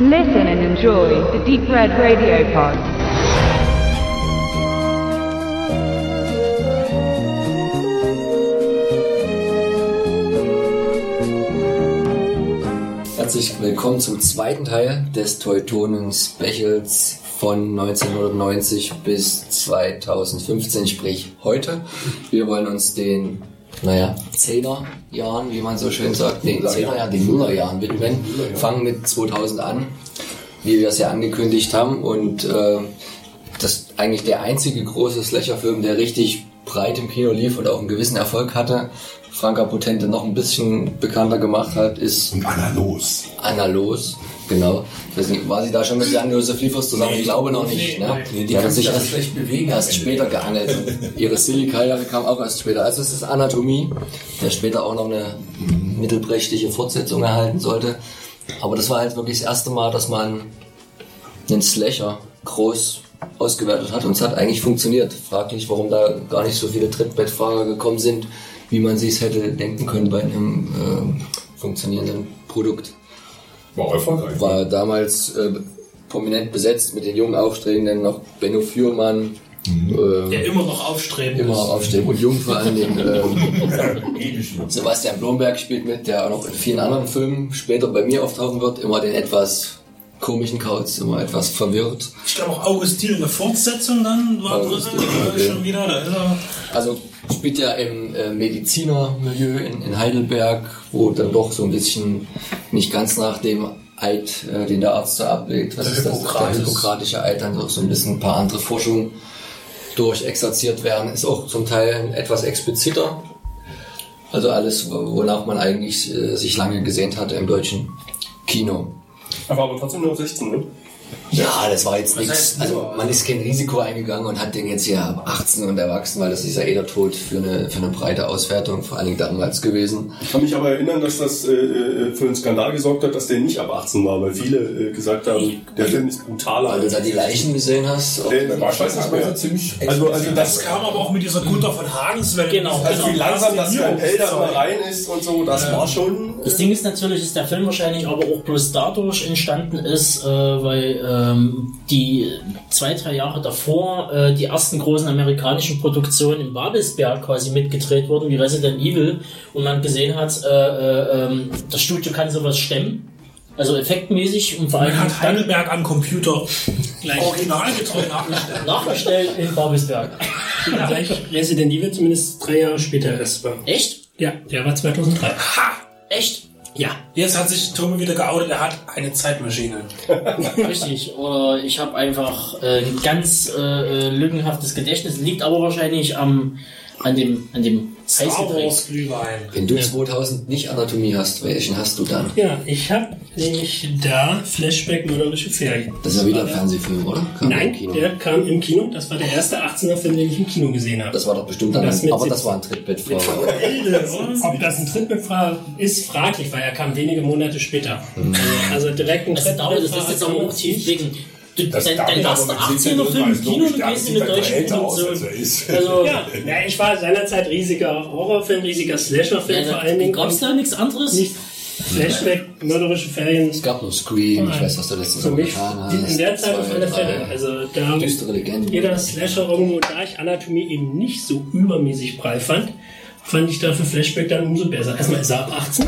Listen and enjoy the Deep Red Radio Pod. Herzlich willkommen zum zweiten Teil des Teutonen Specials von 1990 bis 2015, sprich heute. Wir wollen uns den, naja, Zehnerjahren, wie man so schön sagt, den Zehnerjahren, den Nullerjahren widmen. Fangen mit 2000 an, wie wir es ja angekündigt haben und äh, das ist eigentlich der einzige große Slasher-Film, der richtig breit im Kino lief und auch einen gewissen Erfolg hatte. Franka Potente noch ein bisschen bekannter gemacht hat, ist Und Anna los. Anna Los, genau. Nicht, war sie da schon mit Jan-Josef Liefers zusammen? ich glaube noch nicht. Ne? Die, hat sich erst, erst später geangelt. Ihre Silly-Karriere kam auch erst später. Also es ist Anatomie, der später auch noch eine mittelprächtige Fortsetzung erhalten sollte. Aber das war halt wirklich das erste Mal, dass man einen Slasher groß ausgewertet hat und es hat eigentlich funktioniert. Fraglich, warum da gar nicht so viele Trittbettfahrer gekommen sind, wie man sich hätte denken können bei einem äh, funktionierenden Produkt War erfolgreich. war damals äh, prominent besetzt mit den jungen Aufstrebenden, noch Benno Fürmann, äh, Der immer noch aufstreben immer ist. aufstehen und jung vor allen Dingen. Äh, noch. Sebastian Blomberg spielt mit, der auch noch in vielen anderen Filmen später bei mir auftauchen wird, immer den etwas komischen Kauz, immer etwas verwirrt. Ich glaube auch Augustin in der Fortsetzung dann war drin, okay. schon wieder. Da ist er. Also spielt ja im äh, Medizinermilieu in, in Heidelberg, wo dann doch so ein bisschen nicht ganz nach dem Eid, äh, den der Arzt da ablegt, was ist das? Der hippokratische Eid, dann doch so ein bisschen ein paar andere Forschungen durchexerziert werden, ist auch zum Teil etwas expliziter. Also alles, wo- wonach man eigentlich äh, sich lange gesehnt hatte im deutschen Kino. Aber, aber trotzdem nur 16, ne? Ja, das war jetzt nichts. Also man ist kein Risiko eingegangen und hat den jetzt hier ab 18 und erwachsen, weil das ist ja eh der Tod für eine, für eine breite Auswertung, vor allen Dingen damals gewesen. Ich kann mich aber erinnern, dass das äh, äh, für einen Skandal gesorgt hat, dass der nicht ab 18 war, weil viele äh, gesagt haben, der Film ist brutaler. Weil du da die Leichen gesehen hast. Äh, War schon nicht mehr. teilweise ziemlich Also, also Das das, kam aber auch mit dieser Gunther von Hagens Welle. Genau. also wie langsam das Skalpell da rein ist und so, das war schon... Das Ding ist natürlich, dass der Film wahrscheinlich aber auch bloß dadurch entstanden ist, äh, weil ähm, die zwei, drei Jahre davor äh, die ersten großen amerikanischen Produktionen in Babelsberg quasi mitgedreht wurden, wie Resident Evil, und man gesehen hat, äh, äh, ähm, das Studio kann sowas stemmen. Also effektmäßig und vor allem Man hat dann Heidelberg am Computer originalgetreu nachgestellt. nachgestellt in Babelsberg. Gleich Resident Evil zumindest drei Jahre später erst war. Echt? Ja, der war 2003. Ha! Echt? Ja. Jetzt hat sich Tobi wieder geoutet, er hat eine Zeitmaschine. Richtig. Oder ich habe einfach äh, ein ganz äh, äh, lückenhaftes Gedächtnis. Liegt aber wahrscheinlich am an dem an dem Star Heißgetränk. Wenn du 2000 nicht Anatomie hast, welchen hast du dann? Ja, ich habe nämlich da Flashback Mörderische Ferien. Das ist ja wieder ein Fernsehfilm, oder? Kam Nein, der kam im Kino. Das war der erste 18er Film, den ich im Kino gesehen habe. Das war doch bestimmt dann, Das aber das 17. war ein Trittbettfrau. Ob das ein Trittbettfahrer ist, fraglich, weil er kam wenige Monate später. Also direkt ein Also David, das ist jetzt auch tief blicken. Du, Das dein, dein erster aber mit 17 18er Film im ist Kino, du gehst aus, als Produktionen. er ist. Also, Ja, ja, ich war seinerzeit riesiger Horrorfilm, riesiger Slasher-Film vor allen Dingen. Gab es da nichts anderes? Nicht Flashback, mörderische Ferien. Es gab nur Scream, ich weiß, was du noch mich getan hast. in der Zeit auf alle Fälle. Also da Düstere jeder Slasher irgendwo, da ich Anatomie eben nicht so übermäßig breit fand, fand ich dafür Flashback dann umso besser. Erstmal ist er ab 18.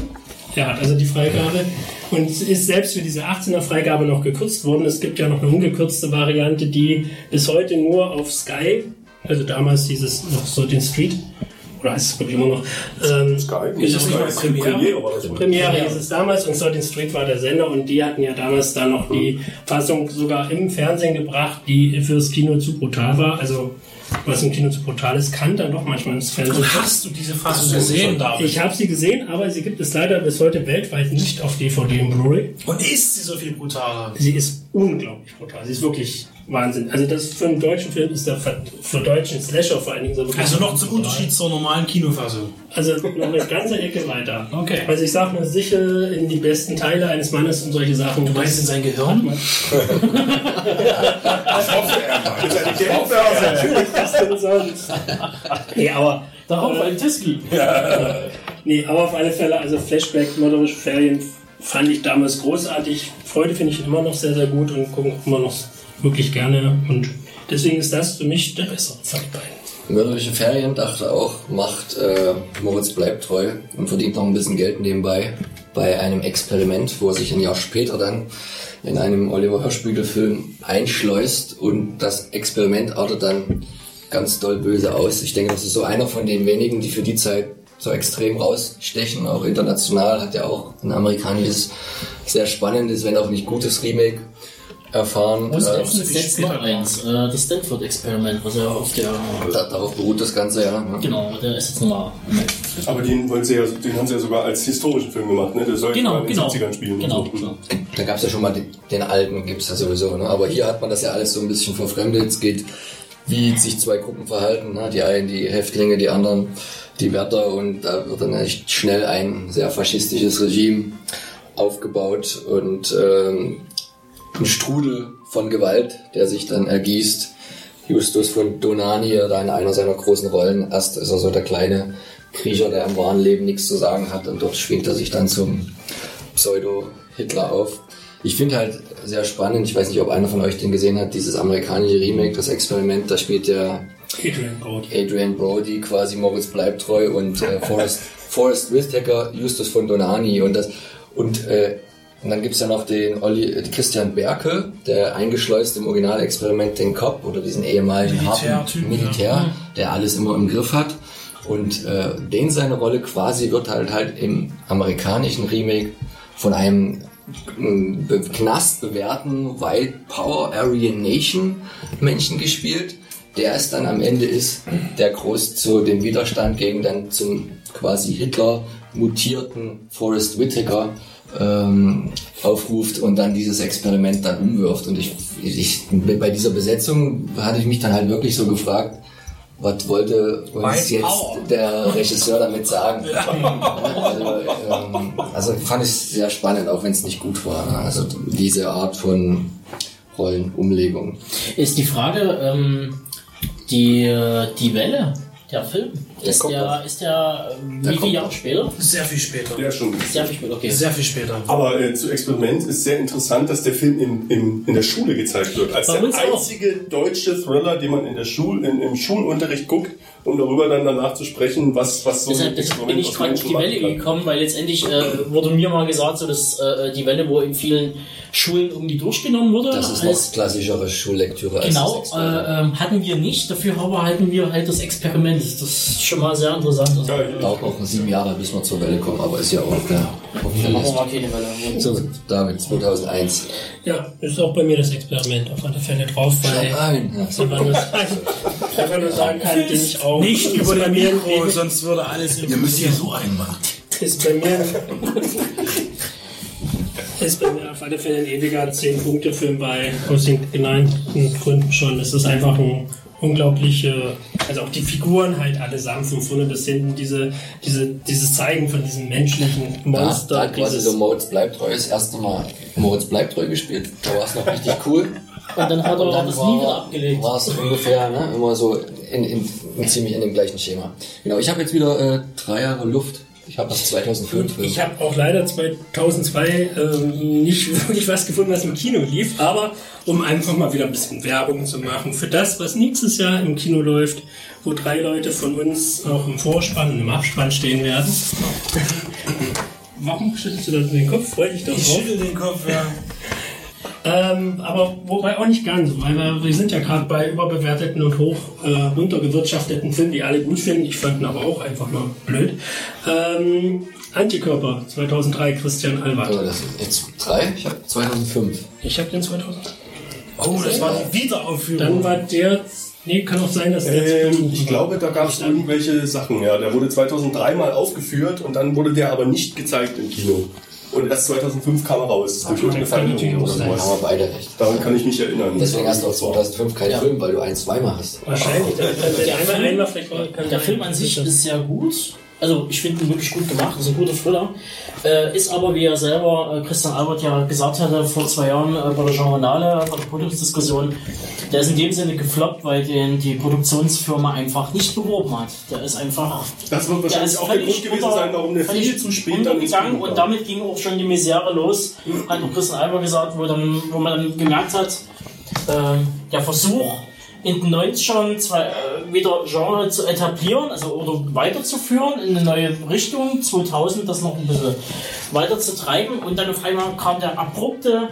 Er hat also die Freigabe und ist selbst für diese 18er Freigabe noch gekürzt worden. Es gibt ja noch eine ungekürzte Variante, die bis heute nur auf Sky, also damals dieses noch so den Street, oder heißt es glaube ich immer noch, ähm, Sky? Ist das nicht mal Premiere? Premiere das wohl. Premiere hieß es damals und Salt Street war der Sender und die hatten ja damals da noch die Fassung sogar im Fernsehen gebracht, die fürs Kino zu brutal war. Also was im Kino zu brutal ist, kann dann doch manchmal ins Fernsehen. Und hast du diese Fassung gesehen, David? Ich habe sie gesehen, aber sie gibt es leider bis heute weltweit nicht auf DVD und Blu-ray. Und ist sie so viel brutaler? Sie ist unglaublich brutal. Sie ist wirklich Wahnsinn. Also das für einen deutschen Film ist der für, für deutschen Slasher vor allen Dingen so wirklich Also noch zum. Unterschied zur normalen Kinofassung. Also noch eine ganze Ecke weiter. Okay. Also ich sag nur sicher in die besten Teile eines Mannes und solche Sachen. Du meinst in sein Gehirn? Ich hoffe, er ja die Geldbörse. Natürlich, was denn sonst? Nee, aber Darauf ein Tiski. Nee, aber auf alle Fälle, also Flashback, mörderische Ferien fand ich damals großartig. Freude finde ich immer noch sehr, sehr gut und gucke immer noch wirklich gerne. Und deswegen ist das für mich der bessere von den beiden. Mörderische Ferien dachte auch, macht äh, Moritz bleibt treu und verdient noch ein bisschen Geld nebenbei bei einem Experiment, wo er sich ein Jahr später dann in einem Oliver Hirschbügel-Film einschleust und das Experiment artet dann ganz doll böse aus. Ich denke, das ist so einer von den wenigen, die für die Zeit so extrem rausstechen, auch international, hat ja auch ein amerikanisches, sehr spannendes, wenn auch nicht gutes Remake erfahren. Muss Äh, jetzt noch eins, äh, das Stanford-Experiment, was ja auf der, da, darauf beruht das Ganze ja. ne? genau, der ist jetzt nochmal, Aber den, wollen sie ja, den haben sie ja sogar als historischen Film gemacht, ne? Der soll genau, in den genau, 70ern spielen. genau, und so. genau. Da gab es ja schon mal den, den alten, gibt's ja sowieso. Ne? Aber hier hat man das ja alles so ein bisschen verfremdet. Es geht, wie sich zwei Gruppen verhalten. Ne? Die einen die Häftlinge, die anderen die Wärter. Und da wird dann echt schnell ein sehr faschistisches Regime aufgebaut und ähm, ein Strudel von Gewalt, der sich dann ergießt. Justus von Donani, da in einer seiner großen Rollen. Erst ist er so der kleine Kriecher, der im wahren Leben nichts zu sagen hat und dort schwingt er sich dann zum Pseudo-Hitler auf. Ich finde halt sehr spannend, ich weiß nicht, ob einer von euch den gesehen hat, dieses amerikanische Remake, das Experiment, da spielt der Adrian Brody. Adrian Brody quasi Moritz bleibt treu und äh, Forrest, Forrest Whitaker Justus von Donani und das und äh, und dann gibt's ja noch den Olli, äh, Christian Berke, der eingeschleust im Originalexperiment den Cop oder diesen ehemaligen harten Militärtyp, Militär, der alles immer im Griff hat. Und äh, den seine Rolle quasi wird halt halt im amerikanischen Remake von einem be Knast bewährten White Power Aryan Nation Menschen gespielt, der es dann am Ende ist, der groß zu dem Widerstand gegen dann zum quasi Hitler mutierten Forrest Whitaker ähm, aufruft und dann dieses Experiment dann umwirft. Und ich, ich bei dieser Besetzung hatte ich mich dann halt wirklich so gefragt, was wollte uns White jetzt Power. der Regisseur damit sagen? Also, ähm, also fand ich sehr spannend, auch wenn es nicht gut war. ne? Also diese Art von Rollenumlegung. Ist die Frage, ähm, die, die Welle, der Film, ist der, ist der, ähm, Der wie viele Jahre später? Sehr viel später. Ja, schon. Sehr viel später, okay. Sehr viel später. Aber äh, zu Experiment ist sehr interessant, dass der Film in, in, in der Schule gezeigt wird. Als Bei der uns auch. einzige deutsche Thriller, den man in der Schul, in, im Schulunterricht guckt, um darüber dann danach zu sprechen, was, was so Deshalb ein deshalb bin ich gerade auf die Welle gekommen, weil letztendlich äh, wurde mir mal gesagt, so dass äh, die Welle wohl in vielen Schulen irgendwie durchgenommen wurde. Das ist als, noch klassischere Schullektüre als Genau, das Experiment. äh, ähm, hatten wir nicht, dafür aber hatten wir halt das Experiment. Das ist schon mal sehr interessant. Also, Ja, ich- Dauert noch sieben Jahre, bis wir zur Welle kommen, aber ist ja auch der auf der dann machen wir mal keine Welle. So, David, 2001. Ja, ist auch bei mir das Experiment auf alle Fälle drauf, weil Nein, ja, so. nur, einfach nur sagen kann, den ich auch. Nicht über den mir Mikro, sonst würde alles Ihr müsst hier so einmachen. ist bei mir ist bei mir auf alle Fälle ein ewiger 10-Punkte-Film bei, aus den genannten Gründen schon. Es ist einfach ein unglaubliche, also auch die Figuren halt allesamt von vorne bis hinten, diese, diese, dieses Zeigen von diesem menschlichen Da, Monster, da hat quasi so Moritz bleibt treu das erste Mal Moritz bleibt treu gespielt. Da war es noch richtig cool. Und dann hat er dann das nie wieder war, abgelegt. war es ungefähr ne, immer so in, in, in ziemlich in dem gleichen Schema. Genau, ich habe jetzt wieder äh, drei Jahre Luft. Ich habe das 2005. Ich habe auch leider 2002 ähm, nicht wirklich was gefunden, was im Kino lief, aber um einfach mal wieder ein bisschen Werbung zu machen für das, was nächstes Jahr im Kino läuft, wo drei Leute von uns auch im Vorspann und im Abspann stehen werden. Warum schüttelst du da den Kopf? Freu dich doch Ich drauf. schüttel den Kopf, ja. Ähm, aber wobei auch nicht ganz, weil wir, wir sind ja gerade bei überbewerteten und hoch äh, runtergewirtschafteten Filmen, die alle gut finden. Ich fand ihn aber auch einfach nur blöd. Ähm, Antikörper 2003, Christian Albert. also das ist jetzt drei, ich habe 2005. Ich habe den 2000. Oh, das war die Wiederaufführung. Dann war der. Nee, kann auch sein, dass der. Ähm, ich glaube, da gab es irgendwelche Sachen. Ja, der wurde 2003 mal aufgeführt und dann wurde der aber nicht gezeigt im Kino. Und erst 2005 kam er raus. Durch irgendeine Veränderung oder sowas. haben wir beide recht. Daran kann ich mich erinnern. Deswegen hast du auch Das war- 2005 keinen Film, weil du ein zweimal hast. Wahrscheinlich. Der, der, der. Film an sich ist sehr gut. Also ich finde ihn wirklich gut gemacht, ist ein guter Thriller. Äh, ist aber, wie er selber, äh, Christian Albert ja gesagt hatte, vor zwei Jahren äh, bei der Journale, bei der Produktionsdiskussion, der ist in dem Sinne gefloppt, weil den die Produktionsfirma einfach nicht beworben hat. Der ist einfach... Das wird wahrscheinlich auch der Grund gewesen unter- sein, warum der viel zu spät dann Kino und damit ging auch schon die Misere los, hat auch Christian Albert gesagt, wo, dann, wo man dann gemerkt hat, ähm, der Versuch in den 90ern zwei, äh, wieder Genre zu etablieren, also oder weiterzuführen in eine neue Richtung, 2000 das noch ein bisschen weiter zu treiben und dann auf einmal kam der abrupte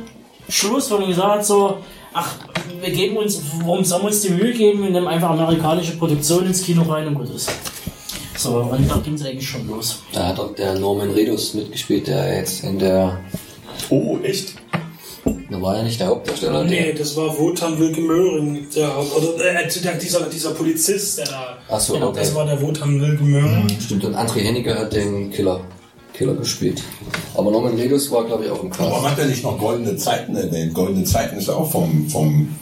Schluss, wo man gesagt hat, so, ach, wir geben uns, warum sollen wir uns die Mühe geben, wir nehmen einfach amerikanische Produktion ins Kino rein und gut ist. So, und da ging es eigentlich schon los. Da hat auch der Norman Redus mitgespielt, der jetzt in der. Oh, echt? Da war ja nicht der Hauptdarsteller. Nee, Der, das war Wotan Wilke Möhring, der, oder, äh, der, dieser, dieser Polizist, der da. Ach so, genau, okay. das war der Wotan Wilke Möhring. stimmt, und André Hennecke hat den Killer, Killer gespielt. Aber Norman Redus war, glaube ich, auch im Warum Cast. hat er nicht noch goldene Zeiten erwähnt? Goldene Zeiten ist ja auch vom, vom,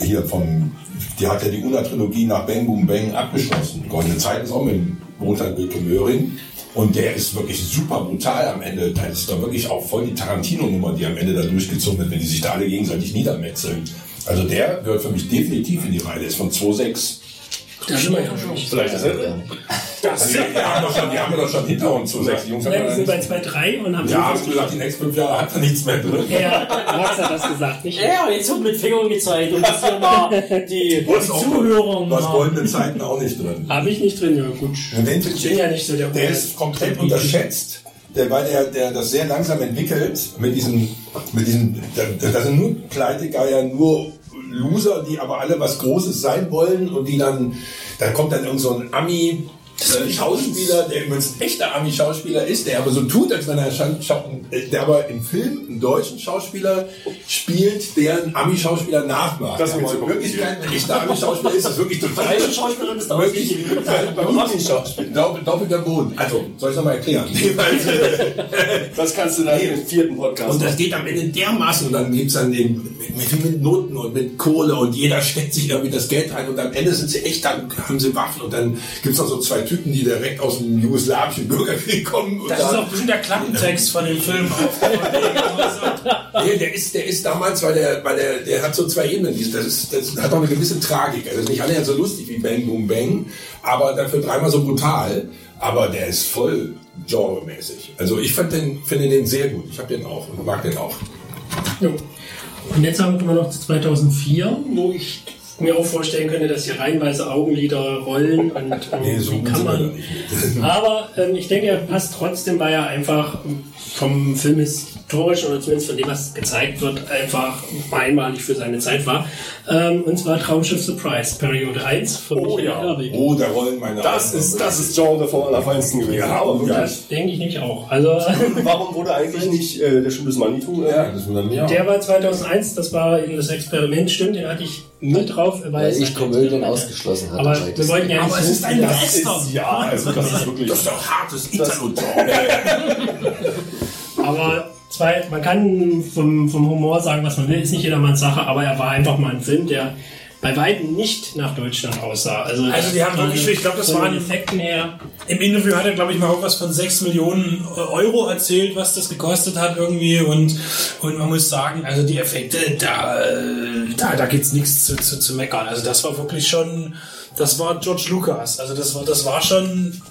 hier vom, die hat ja die Una-Trilogie nach Bang Boom Bang abgeschlossen. Goldene Zeiten ist auch mit Roland Wilke Möhring. Und der ist wirklich super brutal am Ende. Da ist doch wirklich auch voll die Tarantino-Nummer, die am Ende da durchgezogen wird, wenn die sich da alle gegenseitig niedermetzeln. Also der gehört für mich definitiv in die Reihe. Der ist von 2,6. Da sind wir ja schon. Vielleicht ist er. Also, die, haben wir schon, die haben wir doch schon hinter uns. 2,6. Die Jungs haben Nein, wir sind bei wir 2-3 und haben ja, hast du gesagt, die nächsten fünf Jahre hat er nichts mehr drin. Ja, Max hat das gesagt, nicht? Ja, jetzt wird mit Fingern gezeigt und das hier mal die, Du hast auch- Zuhörer Du hast mal- goldene Zeiten auch nicht drin. Habe ich nicht drin, ja gut. Und den Ich bin ja nicht so der Der ist komplett unterschätzt, der, weil der, der das sehr langsam entwickelt mit diesen, mit diesen, da, da sind nur Pleitegeier, nur Loser, die aber alle was Großes sein wollen und die dann, dann kommt dann irgend so ein Ami, äh, Schauspieler, der übrigens ein echter Ami-Schauspieler ist, der aber so tut, als wenn er äh, der aber im Film einen deutschen Schauspieler spielt, der einen Ami-Schauspieler nachmacht. Das ist mir aber zu in Wirklichkeit ein echter Ami-Schauspieler ist das wirklich total Deutsche Schauspielerin ist Wirklich, Doppel- doppelter Boden. Also, soll ich nochmal erklären? Das kannst du dann im vierten Podcast Und das geht am Ende dermaßen und dann gibt's dann eben mit, mit Noten und mit Kohle und jeder steckt sich irgendwie das Geld rein und am Ende sind sie echt, dann haben sie Waffen und dann gibt's noch so zwei Typen, die direkt aus dem jugoslawischen Bürgerkrieg kommen. Und Das ist auch bestimmt der Klappentext von dem Film. nee, der ist, der ist damals, weil der, weil der, der hat so zwei Ebenen. Das, ist, das hat auch eine gewisse Tragik. Also nicht alle so lustig wie Bang Boom Bang, aber dafür dreimal so brutal. Aber der ist voll genremäßig. Also ich fand den, finde den sehr gut. Ich habe den auch und mag den auch. Jo. Und jetzt haben wir noch zu 2004, wo ich mir auch vorstellen könnte, dass hier reihenweise Augenlider rollen und ähm, Nee, so kann man. Aber ähm, ich denke, er passt trotzdem, weil er einfach vom Film historisch oder zumindest von dem, was gezeigt wird, einfach einmalig für seine Zeit war. Ähm, und zwar Traumschiff Surprise, Periode 1 von Oh Michael ja. Herbig. Oh, da rollen meine Das Augen. ist, das ist Genre vom Allerfeinsten gewesen. Ja, aber wirklich. Das denke ich nämlich auch. Also Warum wurde eigentlich nicht äh, der Schuh des Manitou? Ja, das wundert mich auch. der war 2001, das war eben das Experiment, stimmt, den hatte ich mit drauf, weil Weil ich Komödien ausgeschlossen hatte. Aber wir wollten ja nicht Aber es ist ein ist, ja, also das ist wirklich. Das ist doch hartes Italo-Genre. Aber zwei, man kann vom, vom Humor sagen, was man will, ist nicht jedermanns Sache, aber er war einfach mal ein Film, der bei weitem nicht nach Deutschland aussah. Also, Also die haben wirklich, ich glaube, das waren Effekten her. Im Interview hat er, glaube ich, mal irgendwas von 6 Millionen Euro erzählt, was das gekostet hat irgendwie. Und, und man muss sagen, also die Effekte, da, da, da gibt's nichts zu, zu, zu meckern. Also das war wirklich schon, das war George Lucas. Also das war, das war schon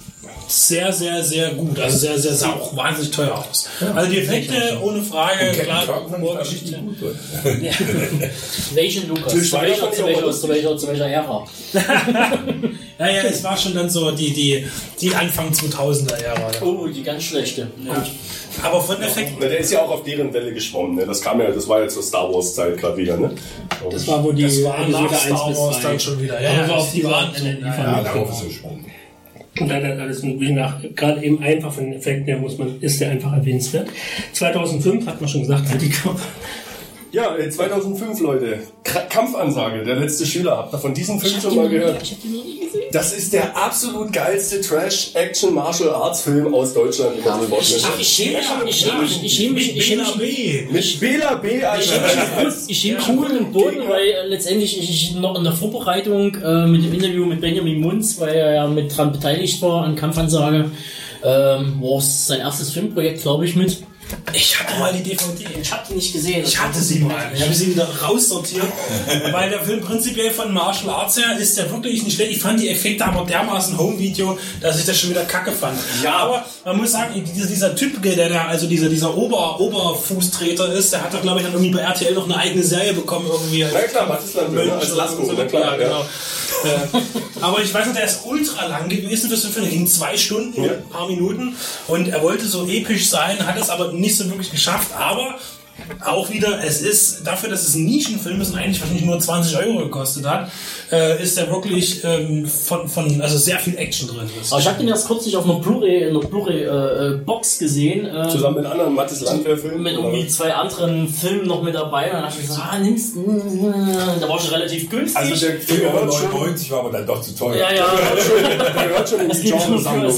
sehr, sehr, sehr gut. Also sehr, sehr, sah auch wahnsinnig teuer aus. Also die Effekte, ohne Frage, klar, Humorgeschichte. Welchen Lukas? Zu welcher, zu welcher, zu welcher, zu welcher Ära? Ja, ja, es war schon dann so die, die, die Anfang 2000er Jahre. Oh, die ganz schlechte. Ja. Aber von Effekten Na, der ist ja auch auf deren Welle geschwommen. Ne? Das kam ja, das war ja zur Star Wars Zeit gerade wieder. Ne? Das war, wo die Das war nach Star 1 bis Wars 2. dann schon wieder. Ja, Aber ja, auf die waren. Ja, darauf ist er gesprungen. Und dann hat alles mögliche nach, gerade eben einfach von den Effekten her muss man, ist der einfach erwähnenswert. 2005 hat man schon gesagt, Antikörper. Ja, äh, 2005, Leute. K Kampfansage, der letzte Schüler. Habt ihr von diesem Film schon mal gehört? Ich hab den nie gesehen. Das ist der absolut geilste Trash-Action-Martial-Arts-Film aus Deutschland. sich vorstellen Ach, ich schäme mich, ich schäme mich, ich schäme mich, ich. Mit Bela B. Ich schäme mich cool im Boden, weil letztendlich ich ich noch in der Vorbereitung äh, mit dem Interview mit Benjamin Munz, weil er ja mit dran beteiligt war an Kampfansage, ähm, war es sein erstes Filmprojekt, glaube ich, mit. Ich hatte mal die DVD. Ich habe die nicht gesehen. Ich hatte sie mal. Ich habe sie wieder raussortiert. weil der Film prinzipiell von Martial Arts her ist der wirklich nicht schlecht. Ich fand die Effekte aber dermaßen Home-Video, dass ich das schon wieder kacke fand. Ja, aber man muss sagen, dieser, dieser Typ, der da, also dieser, dieser Ober, Oberfußtreter ist, der hat doch, glaube ich, dann irgendwie bei RTL noch eine eigene Serie bekommen. Irgendwie Na klar, Mathis Landwehr, ne? als Lasko, ja, ja. genau. Äh, aber ich weiß noch, der ist ultra lang gewesen für einen Film. Der ging zwei Stunden, Ja. ein paar Minuten. Und er wollte so episch sein, hat es aber nicht so wirklich geschafft. Aber auch wieder, es ist dafür, dass es ein Nischenfilm ist und eigentlich wahrscheinlich nur 20 Euro gekostet hat, äh, ist er wirklich ähm, von, von, also sehr viel Action drin. Aber ich habe den erst kürzlich auf einer Blu-ray, in einer Blu-ray-Box gesehen. Äh, Zusammen mit anderen Mathis Landwehr-Filmen. mit irgendwie zwei anderen Filmen noch mit dabei. Und dann dachte ich so, ah, nimmst Da war schon relativ günstig. Also der, Film schon, 99 war aber dann doch zu teuer. ja, ja. der gehört schon in Das die Genresammlung.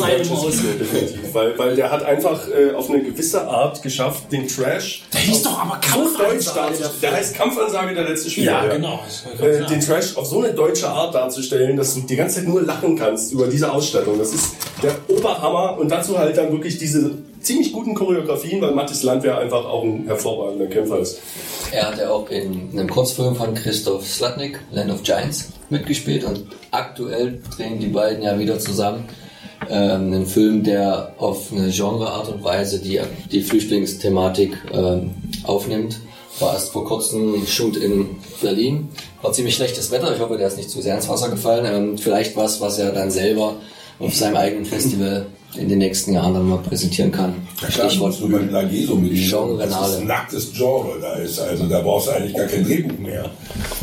Weil, weil der hat einfach äh, auf eine gewisse Art geschafft, den Trash Der hieß doch aber so deutsch Kampfansage. Der heißt Kampfansage der letzte Spieler. Ja, genau. Äh, den Trash auf so eine deutsche Art darzustellen, dass du die ganze Zeit nur lachen kannst über diese Ausstattung. Das ist der Oberhammer und dazu halt dann wirklich diese ziemlich guten Choreografien, weil Mathis Landwehr einfach auch ein hervorragender Kämpfer ist. Er hat ja auch in einem Kurzfilm von Christoph Slatnik, Land of Giants, mitgespielt und aktuell drehen die beiden ja wieder zusammen ähm, einen Film, der auf eine Genreart und Weise die, die Flüchtlingsthematik ähm, aufnimmt. War erst vor kurzem Shoot in Berlin. War ziemlich schlechtes Wetter. Ich hoffe, der ist nicht zu sehr ins Wasser gefallen. Ähm, vielleicht was, was er dann selber auf seinem eigenen Festival in den nächsten Jahren dann mal präsentieren kann. Stichwort du beim Lageso mit. Genre Das ist ein nacktes Genre da ist. Also da brauchst du eigentlich gar kein Drehbuch mehr.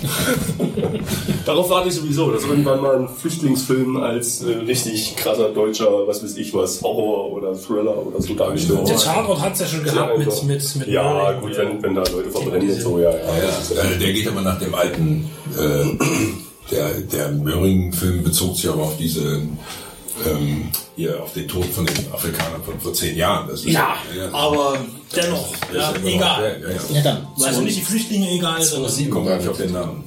Darauf warte ich sowieso, dass irgendwann mal ein Flüchtlingsfilm als äh, richtig krasser deutscher, was weiß ich was, Horror oder Thriller oder so dargestellt Der wird. Tatort hat es ja schon gehabt mit, mit, mit Ja, gut, wenn, wenn da Leute verbrennen und so, ja, ja. Ja, äh, der geht aber nach dem alten, äh, der, der Möhring-Film bezog sich aber auf diese, ähm, hier, auf den Tod von den Afrikanern von vor zehn Jahren. Das ist, Ja, aber dennoch, das ja, ist immer noch- egal. Ja, ja, Ja, dann. Also nicht die Flüchtlinge egal, sondern Ich komme gar nicht auf den Namen.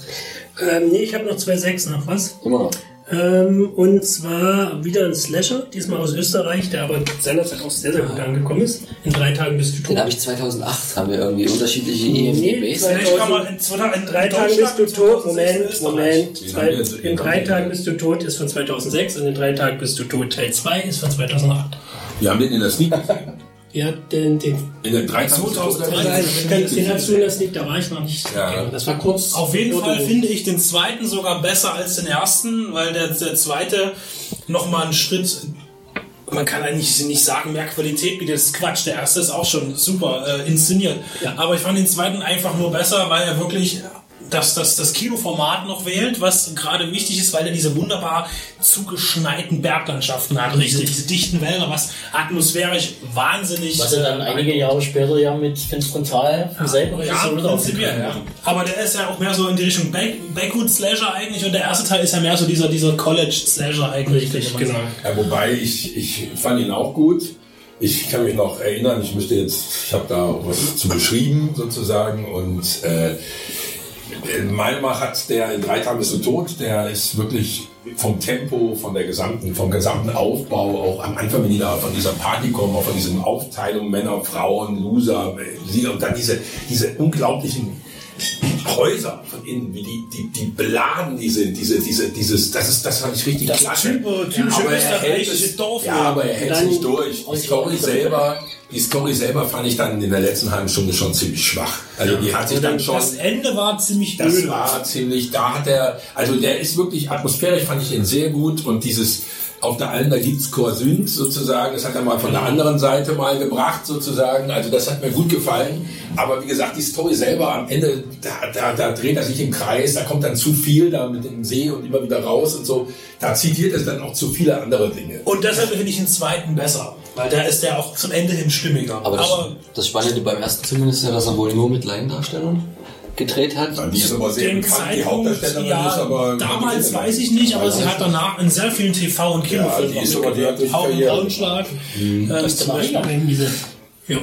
Ähm, nee, ich habe noch zwei Sechs noch was. Immer noch. Ähm, und zwar wieder ein Slasher, diesmal aus Österreich, der aber seinerzeit auch sehr, sehr gut angekommen ist. In drei Tagen bist du Den tot. habe ich 2008. Haben wir irgendwie unterschiedliche Nee, IMDbs? vielleicht kann man in, in drei Tagen bist du tot. Moment, Moment. Den Zwei, in den drei Tagen bist du tot ist von 2006 und in drei Tagen bist du tot Teil 2 ist von 2008. Wir haben den in der Sneak gesehen. Ja, den, den, In der 13. 2013. den, den hast du in der Sneak, da war ich noch nicht. Ja. Das war kurz. Auf jeden Fall finde ich den zweiten sogar besser als den ersten, weil der, der zweite nochmal einen Schritt, man kann eigentlich nicht sagen, mehr Qualität bietet. Das ist Quatsch. Der erste ist auch schon super äh, inszeniert. Aber ich fand den zweiten einfach nur besser, weil er wirklich das, das, das Kinoformat noch wählt, was gerade wichtig ist, weil er diese wunderbar zugeschneiten Berglandschaften hat. Richtig, diese dichten Wälder, was atmosphärisch wahnsinnig. Was er dann äh, einige Jahre später ja mit Finn Frontal vom selben ja, Regisseur wieder prinzipiell, ja. Aber der ist ja auch mehr so in die Richtung Back Backwood Slasher eigentlich und der erste Teil ist ja mehr so dieser, dieser College Slasher eigentlich. Richtig, genau. Ja, wobei ich, ich fand ihn auch gut. Ich kann mich noch erinnern, ich müsste jetzt, ich habe da auch was zu beschrieben sozusagen und äh, meiner Meinung nach hat der in drei Tagen bist du tot, der ist wirklich vom Tempo, von der gesamten, vom gesamten Aufbau, auch am Anfang, wenn die da von dieser Party kommen, auch von diesem Aufteilung Männer, Frauen, Loser, äh, und dann diese, diese unglaublichen Häuser von innen, wie die, die, die beladen die sind, diese, diese, dieses, das ist, das fand ich richtig Das klasse. typische aber er hält es, Dorf- ja, aber er hält nicht durch. Die Story selber, die Story selber fand ich dann in der letzten halben Stunde schon ziemlich schwach. Also die hat sich dann schon, Das Ende war ziemlich das öde. war ziemlich, da hat er, also der ist wirklich atmosphärisch, fand ich ihn sehr gut und dieses, auf der einen, da gibt's Korsünd sozusagen, das hat er mal von der anderen Seite mal gebracht sozusagen, also das hat mir gut gefallen, aber wie gesagt, die Story selber am Ende, da, da, da dreht er sich im Kreis, da kommt dann zu viel da mit dem See und immer wieder raus und so, da zitiert es dann auch zu viele andere Dinge. Und deshalb finde ich den zweiten besser, weil da ist der auch zum Ende hin stimmiger. Aber das, das Spannende beim ersten zumindest ist ja, dass er wohl nur mit Laiendarstellern gedreht hat. Die ist aber sehr bekannt, die Zeitpunkt, Hauptdarstellerin ja, ist aber... damals weiß ich nicht, aber sie hat danach in sehr vielen TV- und Ja, Kinofilmen die ist auch aber die hat durch Hau- und Karriere. Braunschlag. Mhm. Äh, ist zum Beispiel, ja.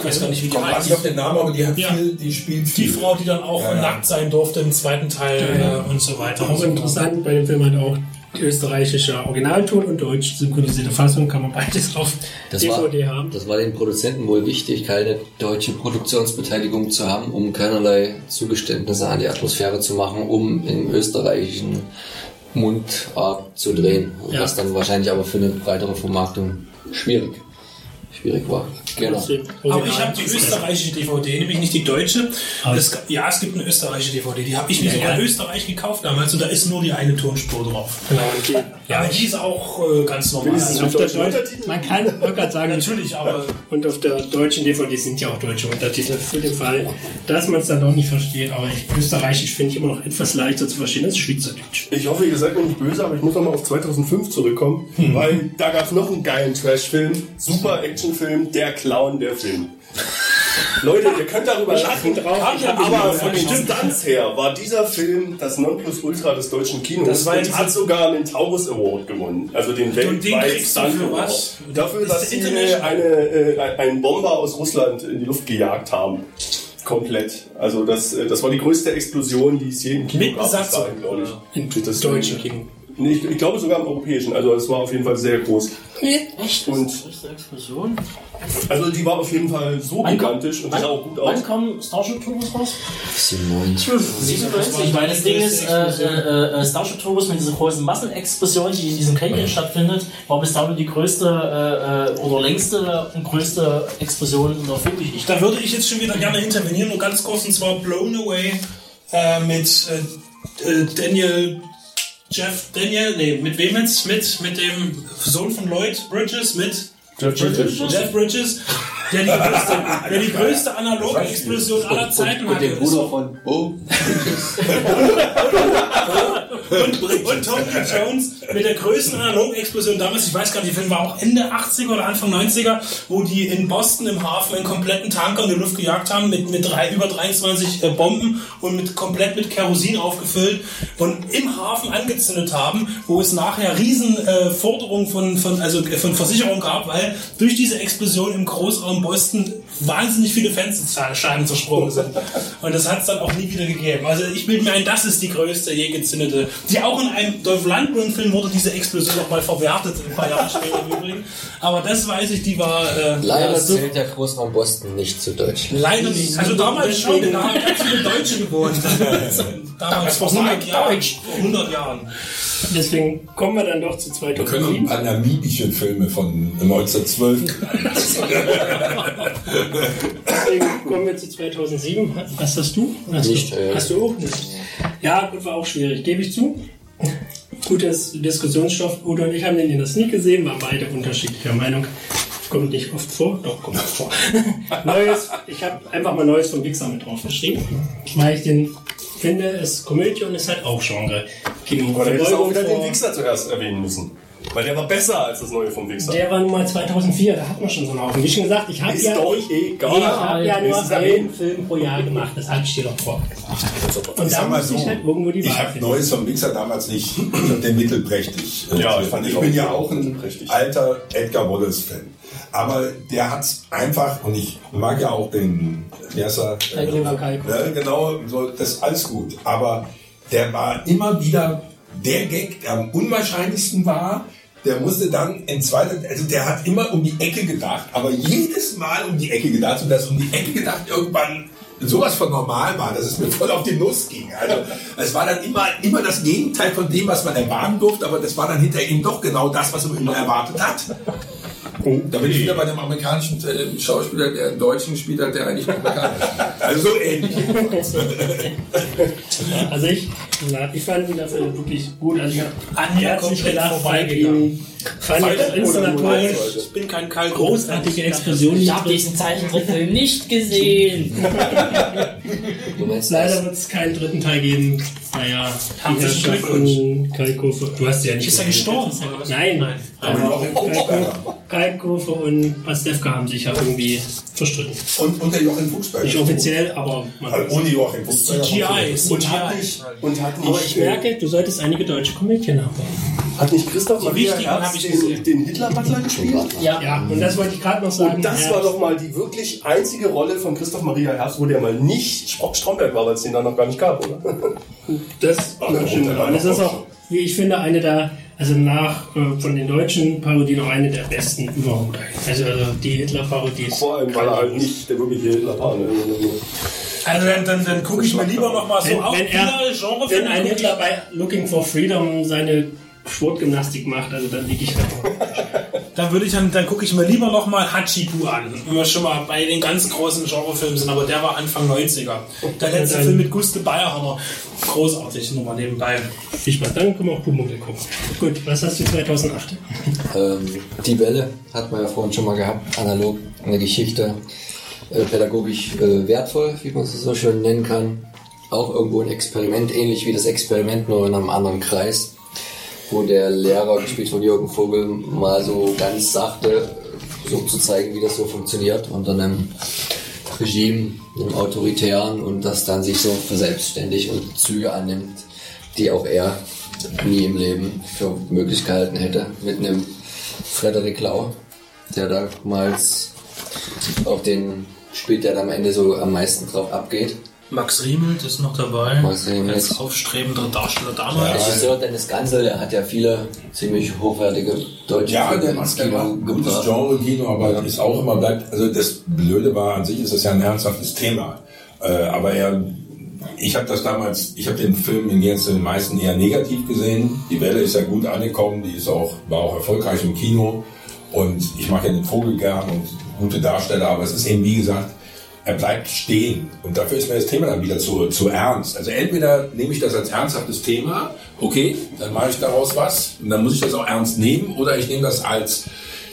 Ich weiß gar nicht, wie die heißt. nicht auf den Namen, aber die hat Ja. viel, die spielt Die viel. Frau, die dann auch Ja, ja. nackt sein durfte im zweiten Teil äh, und so weiter. Auch interessant bei dem Film halt auch die österreichische Originalton und deutsch synchronisierte Fassung. Kann man beides auf Das war, DVD haben. das war den Produzenten wohl wichtig, keine deutsche Produktionsbeteiligung zu haben, um keinerlei Zugeständnisse an die Atmosphäre zu machen, um im österreichischen Mundart zu drehen. Ja. Was dann wahrscheinlich aber für eine breitere Vermarktung schwierig, schwierig war. Genau. Aber ich habe die österreichische DVD, nämlich nicht die deutsche. Es, ja, es gibt eine österreichische DVD, die habe ich mir sogar in Österreich gekauft damals und da ist nur die eine Tonspur drauf. Genau, und Ja, die ist auch äh, ganz normal. Also, auf der Untertitel? man kann, ich wollte gerade sagen, natürlich, aber Und auf der deutschen DVD sind ja auch deutsche Untertitel für den Fall, dass man es dann doch nicht versteht. Aber ich, Österreichisch finde ich immer noch etwas leichter zu verstehen als Schweizerdeutsch. Ich hoffe, ihr seid mir nicht böse, aber ich muss nochmal auf 2005 zurückkommen, weil da gab es noch einen geilen Trash-Film, super Actionfilm, Der Clown, der Film. Leute, ihr könnt darüber lachen, drauf, aber von den Stunts her war dieser Film das Nonplusultra des deutschen Kinos Das war und hat sogar den Taurus Award gewonnen, also den weltweit Stunt Award. Dafür, dass der sie eine, äh, einen Bomber aus Russland in die Luft gejagt haben. Komplett. Also das, äh, das war die größte Explosion, die es je im Kino Mit gab. Besatzung, glaube ich. Im Das- deutschen Kino. Nee, ich, ich glaube sogar im europäischen. Also es war auf jeden Fall sehr groß. echt? Und- das ist eine Explosion. Also die war auf jeden Fall so Wann kommt- gigantisch und die sah auch gut aus. Wann kommen Starship Troopers raus? 97. 97, weil das Ding ist, äh, äh, äh, Starship Troopers mit dieser großen Massenexplosion, die in diesem Canyon stattfindet, war bis dato die größte äh, äh, oder längste und größte Explosion in der Filmgeschichte. da würde ich jetzt schon wieder gerne intervenieren, nur ganz kurz, und zwar Blown Away äh, mit Daniel Jeff Daniel, nee, mit wem jetzt? Mit, mit dem Sohn von Lloyd Bridges, mit Jeff Bridges. Jeff Bridges, der die größte, der die größte analoge Explosion aller Zeiten Und hatte. den Bruder von Bo. Und, und Tommy Jones mit der größten Analog-Explosion damals, ich weiß gar nicht, der Film war auch Ende 80er oder Anfang 90er, wo die in Boston im Hafen einen kompletten Tanker in die Luft gejagt haben mit, mit drei, über 23 äh, Bomben und mit komplett mit Kerosin aufgefüllt und im Hafen angezündet haben, wo es nachher riesen äh, Forderungen von, von, also äh, von Versicherungen gab, weil durch diese Explosion im Großraum Boston wahnsinnig viele Fensterscheiben zersprungen sind. Und das hat es dann auch nie wieder gegeben. Also ich bilde mir ein, das ist die größte je gezündete. Die auch in einem Dolph Lundgren-Film wurde diese Explosion nochmal verwertet, ein paar Jahre später im Übrigen. Aber das weiß ich, die war äh, Leider so, zählt der Großraum Boston nicht zu Deutschland. leider nicht. Also damals schon, da haben ganz viele Deutsche gewohnt. Damals vor 100 Jahren. Vor 100 Jahren. Deswegen kommen wir dann doch zu Wir können noch 2007. ein paar namibische Filme von 1912. Deswegen kommen wir zu 2007. Was hast du? Hast Nicht, du, äh, hast du auch nicht? Ja, gut, war auch schwierig, gebe ich zu. Gutes Diskussionsstoff. Udo und ich haben den in der Sneak gesehen, waren beide unterschiedlicher Meinung. Kommt nicht oft vor, doch kommt oft vor. Neues, ich habe einfach mal Neues vom Pixar mit draufgeschrieben, weil ich den finde, es ist Komödie und ist halt auch Genre. Aber da hättest du auch wieder den vor- Wichser zuerst erwähnen müssen. Weil der war besser als das neue vom Wichser. Der war nun mal 2004, da hat man schon so einen Haufen. Wie schon gesagt, ich habe Ist ja, doch ich, egal. ich hab ja nur Es ist einen. Film pro Jahr gemacht, das hatte ich dir doch vor. Und Ich da sag mal muss so, ich halt irgendwo die ich Wahl habe finden. Neues vom Mixer damals nicht, ich den mittelprächtig. äh, Ja, ich ich, fand ich bin ja auch ein alter Edgar Wallace-Fan. Aber der hat's einfach, und ich mag ja auch den, wie heißt er? Oliver Kalkofe. Ja, genau, so, das ist alles gut. Aber der war immer wieder der Gag, der am unwahrscheinlichsten war. Der musste dann in zweiter, also der hat immer um die Ecke gedacht, aber jedes Mal um die Ecke gedacht und das um die Ecke gedacht irgendwann sowas von normal war, dass es mir voll auf die Nuss ging. Also es war dann immer, immer das Gegenteil von dem, was man erwarten durfte, aber das war dann hinterher eben doch genau das, was man immer erwartet hat. Da bin ich wieder bei dem amerikanischen äh, Schauspieler, der einen Deutschen spielt hat, der eigentlich amerikanisch ist. Also so ähnlich. Also ich, na, ich fand ihn dafür wirklich gut. Also ich habe An gelacht, fand vorbeigegangen. Inszenatorisch Ich bin kein Kalk. großartige Explosion. Ich habe diesen Zeichentrickfilm nicht gesehen. Du meinst Leider wird es keinen dritten Teil geben. Naja, Herzlichen Herrschaft von Kalkofe. Du hast ja nicht Ist er gestorben? Nein. Aber auch in Kurzsperre. Kalkofe und Pastewka haben sich ja irgendwie verstritten. Und, und der Joachim Fuchsberger. Nicht offiziell, aber man Also ohne Joachim Fuchsberger. CGI, Und hat nicht, und hat nicht, Aber ich merke, du solltest einige deutsche Komödien haben. hat nicht Christoph Maria Herbst hab ich den, den Hitler-Butler gespielt? Ja, Ja, und das wollte ich gerade noch sagen. Und das ja. war doch mal die wirklich einzige Rolle von Christoph Maria Herbst, wo der mal nicht Stromberg war, weil es den dann noch gar nicht gab, oder? Das, Ach, das stimmt. das ist auch wie ich finde, eine der, also nach äh, von den deutschen Parodien noch eine der besten überhaupt. Also, also die Hitler-Parodie ist. Vor allem, weil er halt nicht der wirkliche Hitler war. Ne? Also dann, dann, dann gucke ich mir lieber noch mal so Wenn, auch wenn, er, Genrefilme. wenn ein Hitler bei Looking for Freedom seine Sportgymnastik macht, also dann liege ich da. Dann würde ich dann, dann gucke ich mir lieber noch mal Hachiku an, wenn wir schon mal bei den ganz großen Genrefilmen sind, aber der war Anfang 90er. Der letzte dann- Film mit Guste Bayerhammer, großartig, nur mal nebenbei. Viel Spaß, dann können wir auch Pumuckl gucken. Gut, was hast du 2008? Ähm, die Welle hat man ja vorhin schon mal gehabt, analog, eine Geschichte, äh, pädagogisch äh, wertvoll, wie man es so schön nennen kann. Auch irgendwo ein Experiment, ähnlich wie das Experiment, nur in einem anderen Kreis, wo der Lehrer, gespielt von Jürgen Vogel, mal so ganz sachte so zu zeigen, wie das so funktioniert unter einem Regime, einem autoritären und das dann sich so verselbstständigt und Züge annimmt, die auch er nie im Leben für möglich gehalten hätte, mit einem Frederik Lau, der damals auch den spielt, der am Ende so am meisten drauf abgeht. Max Riemelt ist noch dabei. Max Riemelt. Als aufstrebender Darsteller damals. Regisseur Dennis Gansel, der hat ja viele ziemlich hochwertige deutsche Ja, Filme der ins macht, der Kino gutes gebracht. Genre-Kino, aber ist auch immer bleibt, also das Blöde war, an sich ist das ja ein ernsthaftes Thema. Äh, aber er, ich habe das damals, ich habe den Film in Gänze den meisten eher negativ gesehen. Die Welle ist ja gut angekommen, die ist auch, war auch erfolgreich im Kino. Und ich mag ja den Vogel gern und gute Darsteller, aber es ist eben, wie gesagt, er bleibt stehen. Und dafür ist mir das Thema dann wieder zu, zu ernst. Also entweder nehme ich das als ernsthaftes Thema, okay, dann mache ich daraus was und dann muss ich das auch ernst nehmen, oder ich nehme das als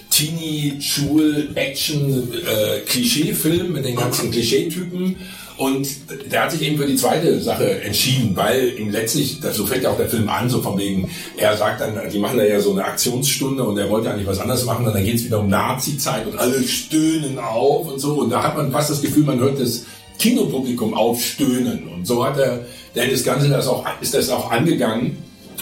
Teenie, Schul, Action, äh, mit den ganzen Klischeetypen. Und der hat sich eben für die zweite Sache entschieden, weil ihm letztlich, so fängt ja auch der Film an, so von wegen, er sagt dann, die machen da ja so eine Aktionsstunde und er wollte eigentlich was anderes machen und dann geht es wieder um Nazi-Zeit und alle stöhnen auf und so. Und da hat man fast das Gefühl, man hört das Kinopublikum aufstöhnen. Und so hat er, Gansel das auch, ist das auch angegangen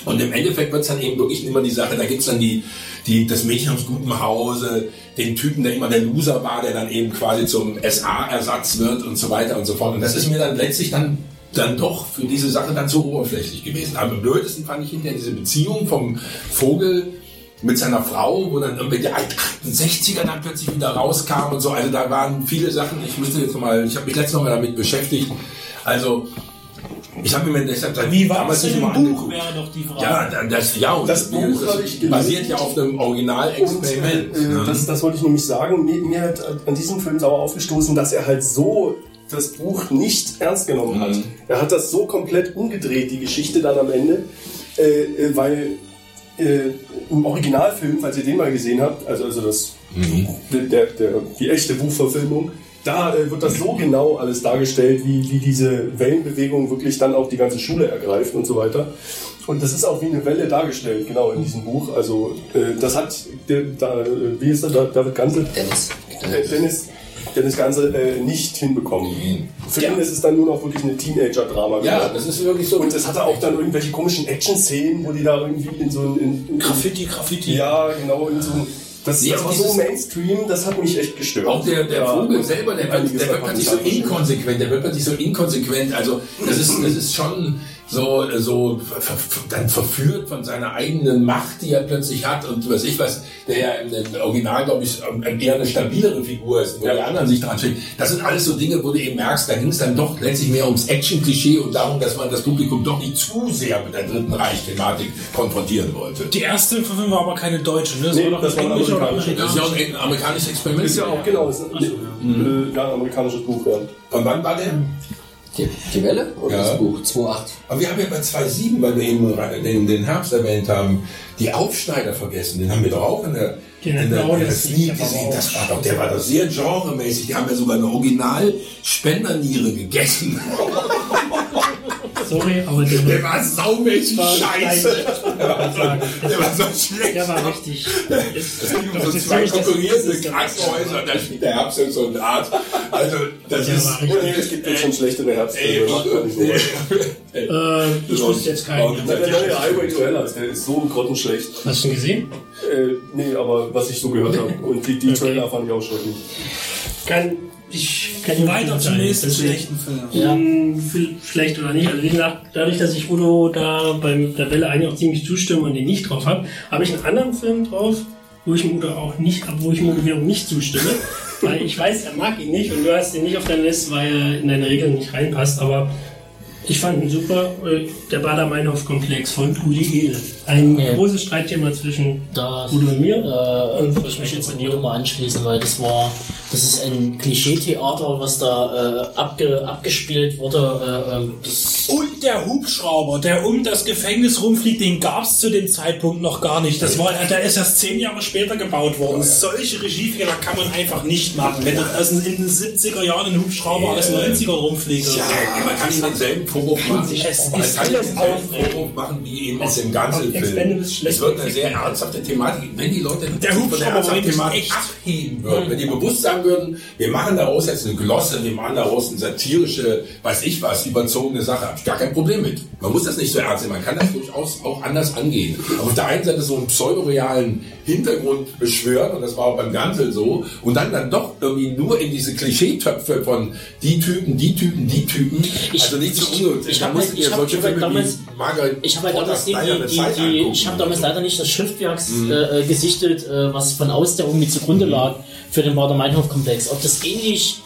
und im Endeffekt wird es dann eben wirklich immer die Sache, da gibt's dann die, die, das Mädchen aus gutem Hause, den Typen, der immer der Loser war, der dann eben quasi zum SA-Ersatz wird und so weiter und so fort. Und das ist mir dann letztlich dann, dann doch für diese Sache dann zu oberflächlich gewesen. Aber am blödesten fand ich hinterher diese Beziehung vom Vogel mit seiner Frau, wo dann irgendwie der 68er dann plötzlich wieder rauskam und so. Also da waren viele Sachen, ich müsste jetzt nochmal, ich habe mich letztes Mal damit beschäftigt. Also, ich habe mir seit Wie war das Buch, angeguckt. wäre doch die Frage. Ja, das, ja, und Das Buch habe ich gelesen. basiert ja auf einem Originalexperiment. Äh, ne? das, das wollte ich nämlich sagen. Mir, mir hat an diesem Film sauer aufgestoßen, dass er halt so das Buch nicht ernst genommen hat. Mhm. Er hat das so komplett umgedreht, die Geschichte dann am Ende, äh, äh, weil äh, im Originalfilm, falls ihr den mal gesehen habt, also, also das, Mhm. der, der, die echte Buchverfilmung, da äh, wird das so genau alles dargestellt, wie, wie diese Wellenbewegung wirklich dann auch die ganze Schule ergreift und so weiter. Und das ist auch wie eine Welle dargestellt, genau in diesem Buch. Also äh, das hat, der, da, äh, wie ist der, Da- David Gansel? Dennis. Äh, Dennis, Dennis Gansel äh, nicht hinbekommen. Für ihn ist es dann nur noch wirklich eine Teenager-Drama ja, geworden. das ist wirklich so. Und es hatte auch dann irgendwelche komischen Action-Szenen, wo die da irgendwie in so ein... In, in, Graffiti, Graffiti. ja, genau, in so ein... Das, Ja, das war so Mainstream, das hat mich echt gestört. Auch der, der Vogel selber, der wird, einiges der wird plötzlich so inkonsequent, der wird plötzlich so inkonsequent. Also das ist, das ist schon so, so dann verführt von seiner eigenen Macht, die er plötzlich hat und was ich was, der ja im, Original, glaube ich, eher eine stabilere Figur ist, wo die anderen sich dran stehen. Das sind alles so Dinge, wo du eben merkst, da ging es dann doch letztlich mehr ums Action-Klischee und darum, dass man das Publikum doch nicht zu sehr mit der Dritten Reich-Thematik konfrontieren wollte. Die erste Verfilmung war aber keine deutsche, ne? Das Nee, war doch das war eine englische oder amerikanische. Das ist ja auch ein amerikanisches Experiment. Ist ja auch, genau, ist ein, äh, ja, ein amerikanisches Buch, ja. Von wann war der? Die, die Welle oder Ja. das Buch? 2.8. Aber wir haben ja bei 2.7, weil wir eben den, den Herbst erwähnt haben, die Aufschneider vergessen. Den haben wir doch auch in der, Den in der, in der Sneak gesehen. Das war doch, der war doch sehr genremäßig. Die haben ja sogar eine Original-Spenderniere gegessen. Sorry, aber der Der war saumäßig scheiße. Der war so schlecht. Der war richtig. Es ging um so zwei konkurrierende Krankenhäuser, da spielt der Herbst in so eine Art. Also, das Der ist. Oh, nee, es gibt jetzt schon schlechtere Ey, Herbstfilme. weit. Äh, ich wusste jetzt keinen. Der neue Highway to Hell, der ist so grottenschlecht. Hast du ihn gesehen? Äh, nee, aber was ich so gehört habe. Und die, die Trailer fand ich auch schrecklich. Kann, ich kann ihn Weiter zum nächsten schlechten Film. Ja. Hm, viel- schlecht oder nicht. Also wie gesagt, dadurch, dass ich Udo da beim der Welle eigentlich auch ziemlich zustimme und den nicht drauf habe, habe ich einen anderen Film drauf, wo ich dem Udo auch nicht, wo ich Udo wiederum nicht zustimme. weil ich weiß, er mag ihn nicht und du hast ihn nicht auf deiner Liste, weil er in deine Regeln nicht reinpasst. Aber ich fand ihn super. äh, Der Bader-Meinhof-Komplex von Uli Edel. Ein Ja. großes Streitthema zwischen Udo und mir. äh, Und ich mich jetzt an Udo mal anschließen, weil das war, das ist ein Klischee-Theater, was da äh, abge, abgespielt wurde. Äh, ähm, das, Und der Hubschrauber, der um das Gefängnis rumfliegt, den gab es zu dem Zeitpunkt noch gar nicht. Das war, der ist erst zehn Jahre später gebaut worden. Solche Regiefehler kann man einfach nicht machen. Wenn den, in den 70er Jahren ein Hubschrauber aus den 90ern rumfliegt. Ja, man kann ihm denselben Vorwurf machen. Man kann denselben Vorwurf machen wie eben aus dem ganzen Film. Es wird eine sehr ernsthafte Thematik. Wenn die Leute Der Hubschrauber der Thematik echt. abheben würden, wenn die bewusst sagen würden, wir machen daraus jetzt eine Glosse, wir machen daraus eine satirische, weiß ich was, überzogene Sache, habe ich gar kein Problem mit. Man muss das nicht so ernst nehmen, man kann das durchaus auch anders angehen. Aber auf der einen Seite so einen pseudorealen Hintergrund beschwören, und das war auch beim Gansel so, und dann dann doch irgendwie nur in diese Klischeetöpfe von die Typen, die Typen, die Typen, Ich- also nicht so ich- unnötig. ich Da hab musst halt- ich hab- ich hab halt damals- ich habe halt damals die, die, die, ich habe damals leider nicht das Schriftwerk Mhm. äh, gesichtet, äh, was von aus der irgendwie zugrunde lag für den Bader-Meinhof-Komplex. Ob das ähnlich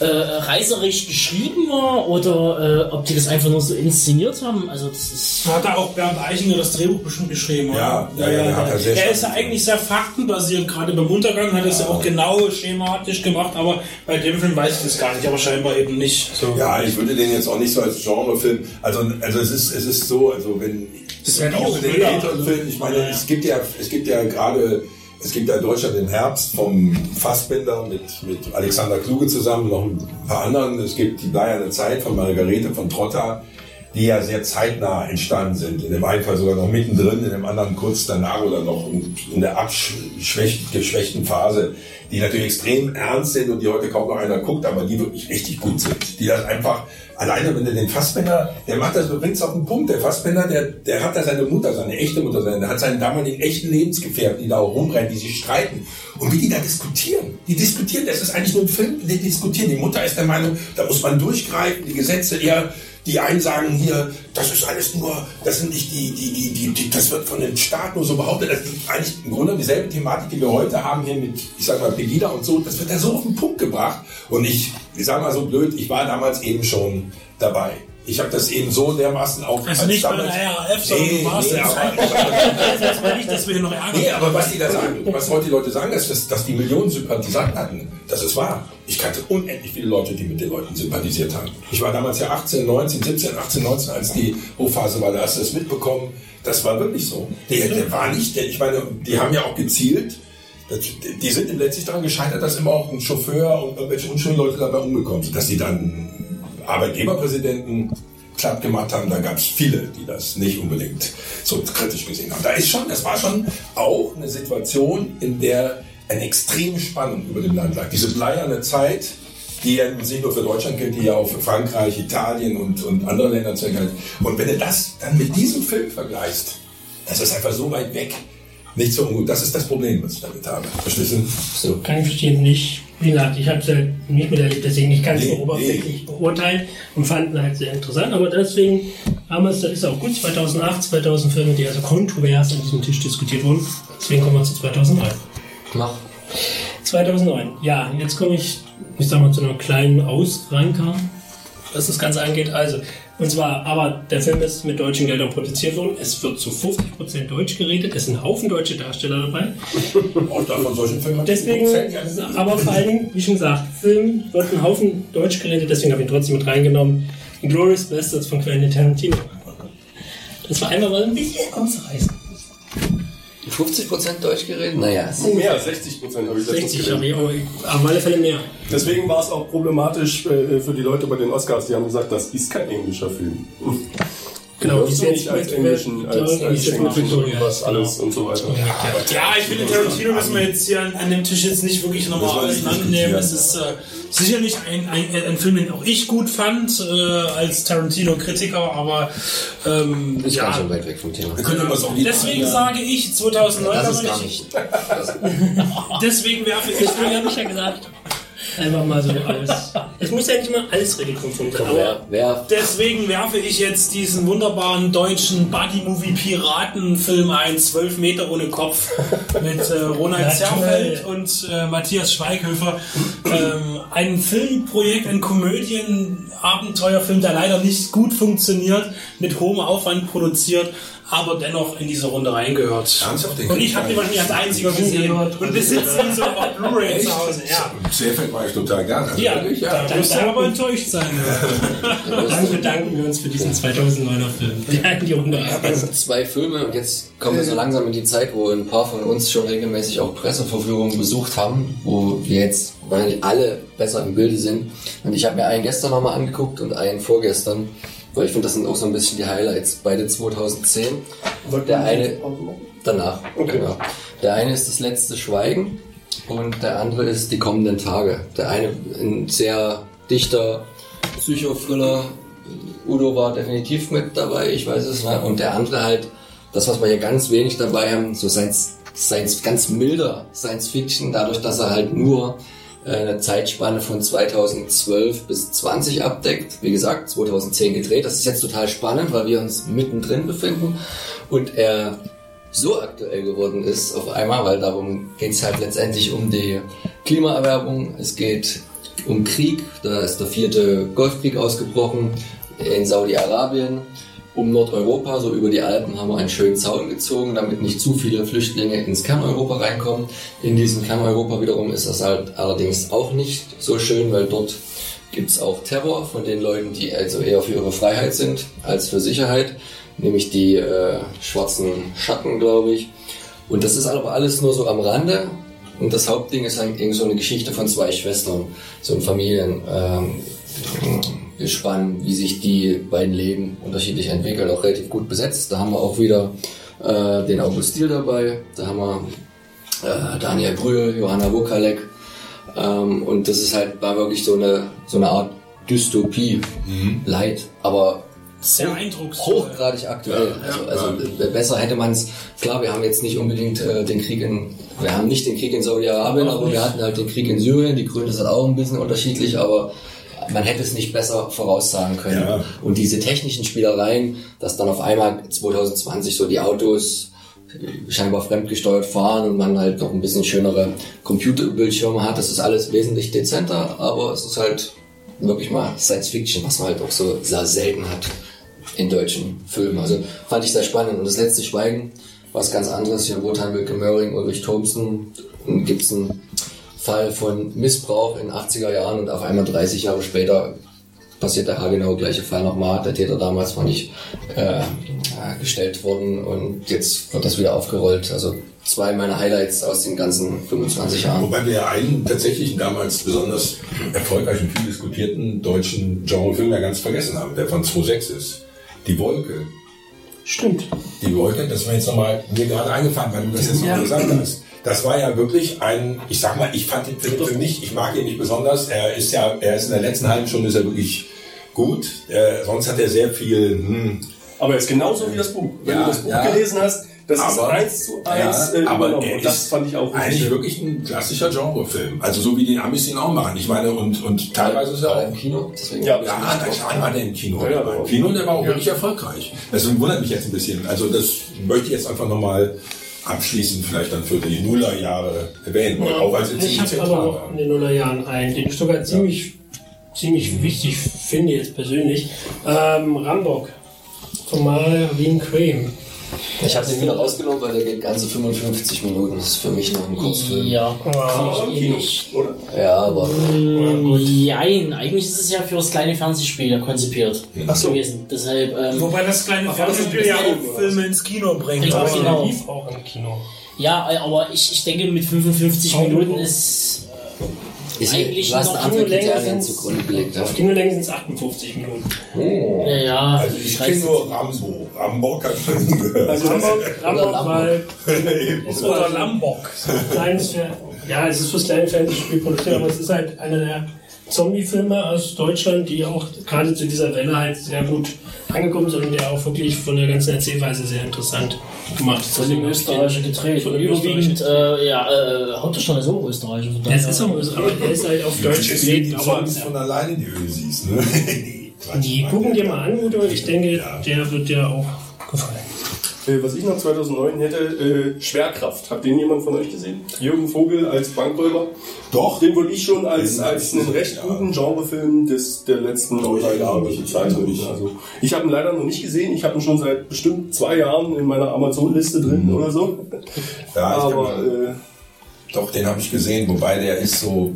äh, reißerisch geschrieben war oder äh, ob die das einfach nur so inszeniert haben. Also das ist Hat da auch Bernd Eichinger das Drehbuch bestimmt geschrieben, oder? Ja, ja, ja, da sehr er ist ja eigentlich sehr faktenbasiert, gerade beim Untergang hat er es ja auch genau schematisch gemacht, aber bei dem Film weiß ich das gar nicht, aber scheinbar eben nicht. So. Ja, ich würde den jetzt auch nicht so als Genrefilm. Also, also es ist, es ist so, also wenn Das wäre auch auch in den Müller, älteren also. Filmen, ich meine, Ja, ja. es gibt ja, es gibt ja gerade, es gibt ja in Deutschland den Herbst vom Fassbinder mit, mit Alexander Kluge zusammen, noch ein paar anderen. Es gibt die Bleierne Zeit von Margarete von Trotta, die ja sehr zeitnah entstanden sind. In dem einen Fall sogar noch mittendrin, in dem anderen kurz danach oder noch in, in der abgeschwächten Phase, die natürlich extrem ernst sind und die heute kaum noch einer guckt, aber die wirklich richtig gut sind. Die das einfach, alleine wenn du den Fassbender, der macht das, bringt es auf den Punkt. Der Fassbender, der, der hat da seine Mutter, seine echte Mutter, seine, der hat seinen damaligen echten Lebensgefährten, die da auch rumrennen, die sich streiten. Und wie die da diskutieren. Die diskutieren, das ist eigentlich nur ein Film, die diskutieren. Die Mutter ist der Meinung, da muss man durchgreifen, die Gesetze eher, die einen sagen hier, das ist alles nur, das sind nicht die, die, die, die, die das wird von den Staaten nur so behauptet. Das ist eigentlich im Grunde dieselbe Thematik, die wir heute haben hier mit, ich sag mal, Pegida und so. Das wird da so auf den Punkt gebracht. Und ich, ich sag mal so blöd, ich war damals eben schon dabei. Ich habe das eben so dermaßen auch. Also als nicht bei der RAF, sondern Nee, du warst nee, aber-. Das war nicht, dass wir hier noch ärgern. Nee, aber was die da sagen, was heute die Leute sagen, ist, dass, dass die Millionen Sympathisanten hatten, das ist wahr. Ich kannte unendlich viele Leute, die mit den Leuten sympathisiert haben. Ich war damals ja 18, 19, 17, 18, 19, als die Hochphase war, da hast du das mitbekommen. Das war wirklich so. Der, der war nicht, der, ich meine, die haben ja auch gezielt, die sind letztlich daran gescheitert, dass immer auch ein Chauffeur und irgendwelche unschönen Leute dabei umgekommen sind, dass die dann Arbeitgeberpräsidenten platt gemacht haben, da gab es viele, die das nicht unbedingt so kritisch gesehen haben. Da ist schon, das war schon auch eine Situation, in der eine extreme Spannung über dem Land lag. Diese bleierne Zeit, die ja nicht nur für Deutschland gilt, die ja auch für Frankreich, Italien und, und andere Länder gilt. Und wenn du das dann mit diesem Film vergleichst, das ist einfach so weit weg. Nicht so ungut. Das ist das Problem, was ich damit habe. Verstehst du? So. Kann ich verstehen, nicht. Wie gesagt, ich habe es halt nicht miterlebt, deswegen ich kann es Nee, nur oberflächlich beurteilen und fand ihn halt sehr interessant. Aber deswegen damals, das ist auch gut, 2008, 2000 Filme, die also kontrovers an diesem Tisch diskutiert wurden. Deswegen kommen wir zu 2009. Mach. 2009, ja, jetzt komme ich, ich sag mal, zu einer kleinen Ausranker, was das Ganze angeht. Also, und zwar, aber der Film ist mit deutschen Geldern produziert worden. Es wird zu 50% Deutsch geredet. Es sind ein Haufen deutsche Darsteller dabei. Auch da von solchen Filmen. Deswegen, aber vor allen Dingen, wie schon gesagt, Film wird ein Haufen Deutsch geredet, deswegen habe ich ihn trotzdem mit reingenommen. Glorious Bastards von Quentin Tarantino. Das war einmal mal ein bisschen ausreißen. 50% Deutsch geredet? Naja. Mehr, 60 Prozent habe ich letztens 60 habe ich, aber auf alle Fälle mehr. Deswegen war es auch problematisch äh, für die Leute bei den Oscars. Die haben gesagt, das ist kein englischer Film. Genau, die die nicht als englischen, als, als englischen irgendwas ja, alles und so weiter. Ja, ich finde, Tarantino müssen wir jetzt hier an, an dem Tisch jetzt nicht wirklich nochmal ich auseinandernehmen. Es ist äh, sicherlich ein, ein, ein Film, den auch ich gut fand, äh, als Tarantino-Kritiker, aber ähm, Ist ganz ja. schön weit weg vom Thema. Wir können aber auch nicht Deswegen sage ich 2009, Das ist aber gar nicht- deswegen werfe ich Deswegen habe ich ja gesagt, einfach mal so alles. Es muss ja nicht mal alles regelkonform sein, aber Wer, wer Deswegen werfe ich jetzt diesen wunderbaren deutschen Buddy-Movie-Piraten-Film ein, 12 Meter ohne Kopf, mit äh, Ronald Na, Zerfeld und äh, Matthias Schweighöfer. Ähm, ein Filmprojekt, ein Komödien-Abenteuerfilm, der leider nicht gut funktioniert, mit hohem Aufwand produziert, aber dennoch in diese Runde reingehört. Ernsthaft? Den Und ich habe den wahrscheinlich als einziger gesehen und besitze ihn so auf Blu-ray zu Hause. Ja, Seefeld war ich total gern. Also ja, wirklich, da ja. wirst du aber enttäuscht sein. dann bedanken wir uns für diesen 2009er Film. Der in die Runde Also zwei Filme und jetzt kommen wir so langsam in die Zeit, wo ein paar von uns schon regelmäßig auch Presseverführungen besucht haben, wo wir jetzt wahrscheinlich alle besser im Bilde sind. Und ich habe mir einen gestern nochmal angeguckt und einen vorgestern, weil ich finde, das sind auch so ein bisschen die Highlights, beide 2010. Der eine danach. Okay. Genau. Der eine ist das letzte Schweigen und der andere ist die kommenden Tage. Der eine ein sehr dichter Psychothriller. Udo war definitiv mit dabei, ich weiß es. Ne? Und der andere halt, das, was wir hier ganz wenig dabei haben, so Science, Science ganz milder Science Fiction, dadurch, dass er halt nur eine Zeitspanne von 2012 bis 20 abdeckt. Wie gesagt, 2010 gedreht. Das ist jetzt total spannend, weil wir uns mittendrin befinden und er so aktuell geworden ist auf einmal, weil darum geht es halt letztendlich um die Klimaerwerbung. Es geht um Krieg. Da ist der vierte Golfkrieg ausgebrochen in Saudi-Arabien. Um Nordeuropa, so über die Alpen, haben wir einen schönen Zaun gezogen, damit nicht zu viele Flüchtlinge ins Kerneuropa reinkommen. In diesem Kerneuropa wiederum ist das halt allerdings auch nicht so schön, weil dort gibt's auch Terror von den Leuten, die also eher für ihre Freiheit sind als für Sicherheit, nämlich die äh, schwarzen Schatten, glaube ich. Und das ist aber alles nur so am Rande. Und das Hauptding ist eigentlich so eine Geschichte von zwei Schwestern, so ein Familien. Ähm, gespannt, wie sich die beiden Leben unterschiedlich entwickeln, auch relativ gut besetzt. Da haben wir auch wieder äh, den August Diel dabei, da haben wir äh, Daniel Brühl, Johanna Wokalek ähm, und das ist halt war wirklich so eine so eine Art Dystopie, Leid, aber Sehr eindrucksvoll. hochgradig aktuell. Also, also äh, besser hätte man es. Klar, wir haben jetzt nicht unbedingt äh, den Krieg in, wir haben nicht den Krieg in Saudi-Arabien, aber wir hatten halt den Krieg in Syrien. Die Gründe sind auch ein bisschen unterschiedlich, aber man hätte es nicht besser voraussagen können. Ja. Und diese technischen Spielereien, dass dann auf einmal 2020 so die Autos scheinbar fremdgesteuert fahren und man halt noch ein bisschen schönere Computerbildschirme hat, das ist alles wesentlich dezenter, aber es ist halt wirklich mal Science Fiction, was man halt auch so sehr selten hat in deutschen Filmen. Also fand ich sehr spannend. Und das letzte Schweigen, was ganz anderes, hier Wotan Wilke Möhring, Ulrich Thompson, gibt es einen Fall von Missbrauch in 80er Jahren und auf einmal 30 Jahre später passiert der haargenau gleiche Fall nochmal. Der Täter damals war nicht äh, äh, gestellt worden und jetzt wird das wieder aufgerollt. Also zwei meiner Highlights aus den ganzen 25 Jahren. Wobei wir ja einen tatsächlich damals besonders erfolgreichen, viel diskutierten deutschen Genrefilm ja ganz vergessen haben, der von 2006 ist. Die Wolke. Stimmt. Die Wolke, das war jetzt nochmal mir gerade eingefallen, weil du das jetzt noch gesagt hast. Das war ja wirklich ein, ich sag mal, ich fand den Film für mich, ich mag ihn nicht besonders. Er ist ja, er ist in der letzten halben Stunde ist er wirklich gut. Äh, sonst hat er sehr viel, hm, Aber er ist genauso wie das Buch. Wenn Ja, du das Buch ja. gelesen hast, das ist Aber- eins zu eins Ja, äh, aber übernommen. er Und das ist fand ich auch eigentlich wirklich ein klassischer Genrefilm. Also so wie die Amis ihn auch machen. Ich meine, und, und teilweise ist er auch im Kino, deswegen Ja, Ja, da war der im Kino. Ja, ja, Der war im Kino und der war auch wirklich erfolgreich. Deswegen wundert mich jetzt ein bisschen. Also das möchte ich jetzt einfach nochmal abschließend vielleicht dann für die Nullerjahre erwähnen. Auch als Ich habe aber waren. in den Nullerjahren einen, den ich sogar ziemlich, ziemlich wichtig finde jetzt persönlich. Ähm, Rambock von Marvin Crane. Ich habe den wieder rausgenommen, weil der geht ganze 55 Minuten. Das ist für mich noch ein Kurzfilm. Ja, im ich nicht. oder? Ja, aber Nein, eigentlich ist es ja für das kleine Fernsehspiel konzipiert Ach so. gewesen. Deshalb, ähm, Wobei das kleine Fernsehspiel ja auch Filme ins Kino bringt. Richtig, aber- genau. lief auch im Kino. ja, aber ich, ich denke, mit 55 Audio. Minuten ist Ist Eigentlich du hast noch andere Kriterien zugrunde gelegt. Auf Kinolänge sind es 58 Minuten. Ja, ja. Also ich kenne nur Rambo. Rambo hat schon gehört. Also Rambock, Rambock Lambock. weil ist Oder Lambok. kleines Fer ja, es ist fürs kleine Fernsehspiel produziert, aber es ist halt einer der Zombie-Filme aus Deutschland, die auch gerade zu dieser Welle halt sehr gut angekommen sind und der auch wirklich von der ganzen Erzählweise sehr interessant gemacht ist. Von dem Österreicher gedreht. Von dem überwiegend, äh, ja, äh, Hauptdarsteller ist auch Österreicher. von Das daher- ist auch, aber der ist halt auf Deutsch die aber von alleine, die du siehst. Ne? Die gucken dir mal an, Udo, ich denke, der wird dir auch gefallen. Äh, Was ich noch 2009 hätte, äh, Schwerkraft. Habt den jemand von euch gesehen? Jürgen Vogel als Bankräuber? Doch. Den würde ich schon als, als einen recht guten Genrefilm des, der letzten Oh, ich drei Jahre nicht, bezeichnen. ich. Also, ich habe ihn leider noch nicht gesehen. Ich habe ihn schon seit bestimmt zwei Jahren in meiner Amazon-Liste drin oder so. Ja, ich Aber äh, Doch, den habe ich gesehen, wobei der ist so.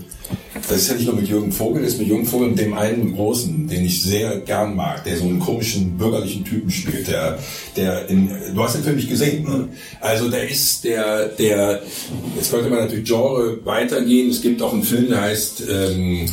Das ist ja nicht nur mit Jürgen Vogel, das ist mit Jürgen Vogel und dem einen Großen, den ich sehr gern mag, der so einen komischen bürgerlichen Typen spielt. Der, der in, du hast den Film nicht gesehen, ne? Also der ist der, der, jetzt könnte man natürlich Genre weitergehen. Es gibt auch einen Film, der heißt ähm,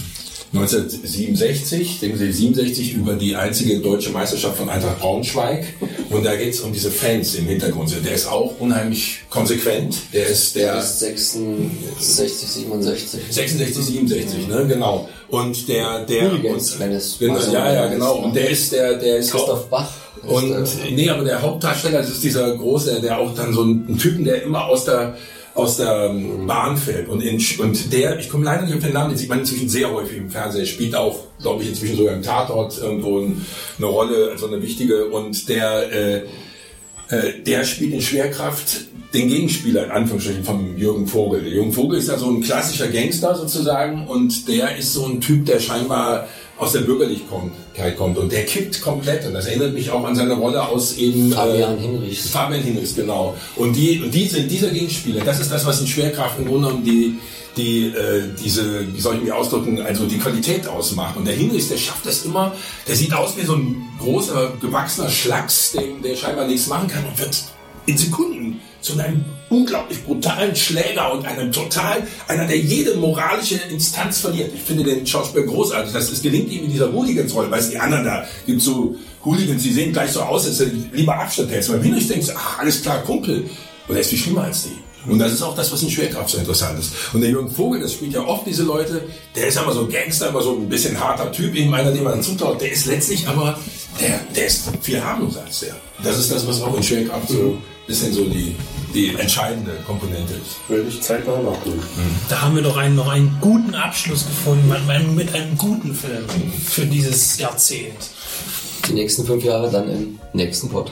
1967, denken Sie, 67 über die einzige deutsche Meisterschaft von Eintracht Braunschweig. Und da geht es um diese Fans im Hintergrund. Der ist auch unheimlich konsequent. Der ist der. Ist 66, 67. 66, 67, ne, genau. Und der, der, Hooligans, und, es- genau, also, ja, ja, genau. Und der ist, der, der ist Christoph Bach. Und, nee, aber der Hauptdarsteller, das ist dieser große, der auch dann so ein Typen, der immer aus der, aus der ähm, Bahn fällt. Und, in, und der, ich komme leider nicht auf den Namen, den sieht man inzwischen sehr häufig im Fernsehen, spielt auch, glaube ich, inzwischen sogar im Tatort irgendwo ein, eine Rolle, also eine wichtige. Und der, äh, äh, der spielt in Schwerkraft den Gegenspieler in Anführungsstrichen von Jürgen Vogel. Der Jürgen Vogel ist ja so ein klassischer Gangster sozusagen und der ist so ein Typ, der scheinbar aus der Bürgerlichkeit kommt und der kippt komplett und das erinnert mich auch an seine Rolle aus eben Fabian äh, Hinrichs. Fabian Hinrichs, genau. Und die und die sind dieser Gegenspieler, das ist das, was in Schwerkraft im Grunde genommen die die äh, diese, wie soll ich mich ausdrücken, also die Qualität ausmacht. Und der Hinrichs, der schafft das immer, der sieht aus wie so ein großer, gewachsener Schlacks, dem, der scheinbar nichts machen kann und wird in Sekunden zu einem unglaublich brutalen Schläger und einem total, einer, der jede moralische Instanz verliert. Ich finde den Schauspieler großartig. Das, das gelingt ihm in dieser Hooligans-Rolle, weil es die anderen da gibt so Hooligans, die sehen gleich so aus, als lieber Abstand. Beim Hinrich denkst du, ach, alles klar, Kumpel. Und er ist viel schlimmer als die. Und das ist auch das, was in Schwerkraft so interessant ist. Und der Jürgen Vogel, das spielt ja oft diese Leute, der ist immer so Gangster, immer so ein bisschen harter Typ, eben einer, dem man zutraut. Der ist letztlich aber, der, der ist viel harmloser als der. Das ist das, was auch in Schwerkraft so ein bisschen so die, die entscheidende Komponente ist. werde ich zeitnah nachholen. Da haben wir doch einen, noch einen guten Abschluss gefunden mit einem, mit einem guten Film für dieses Jahrzehnt. Die nächsten fünf Jahre dann im nächsten Pod.